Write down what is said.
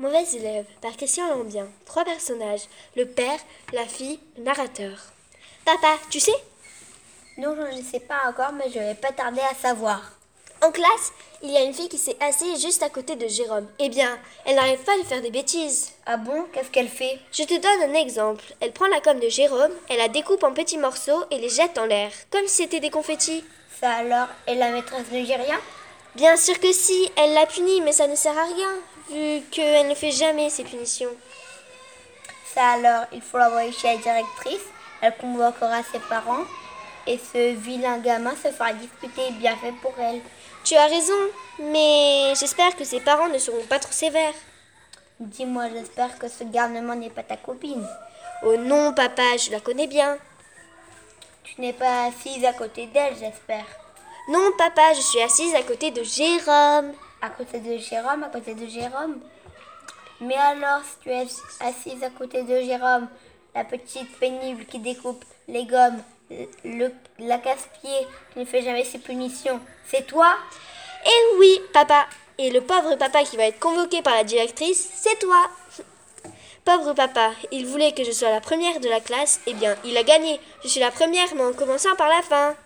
Mauvais élève par Christian Lambien. Trois personnages le père, la fille, le narrateur. Papa, tu sais? Non, je ne sais pas encore, mais je vais pas tarder à savoir. En classe, il y a une fille qui s'est assise juste à côté de Jérôme. Eh bien, elle n'arrive pas à lui faire des bêtises. Ah bon? Qu'est-ce qu'elle fait? Je te donne un exemple. Elle prend la gomme de Jérôme, elle la découpe en petits morceaux et les jette en l'air, comme si c'était des confettis. Ça alors Et la maîtresse ne dit rien Bien sûr que si, elle l'a punie, mais ça ne sert à rien, vu qu'elle ne fait jamais ses punitions. Ça alors, il faut l'envoyer chez la directrice, elle convoquera ses parents, et ce vilain gamin se fera discuter bien fait pour elle. Tu as raison, mais j'espère que ses parents ne seront pas trop sévères. Dis-moi, j'espère que ce garnement n'est pas ta copine. Oh non, papa, je la connais bien. Tu n'es pas assise à côté d'elle, j'espère. Non, papa, je suis assise à côté de Jérôme. À côté de Jérôme, à côté de Jérôme. Mais alors, si tu es assise à côté de Jérôme, la petite pénible qui découpe les gommes, le, la casse-pied qui ne fait jamais ses punitions, c'est toi? Eh oui, papa. Et le pauvre papa qui va être convoqué par la directrice, c'est toi. Pauvre papa, il voulait que je sois la première de la classe, eh bien, il a gagné. Je suis la première, mais en commençant par la fin.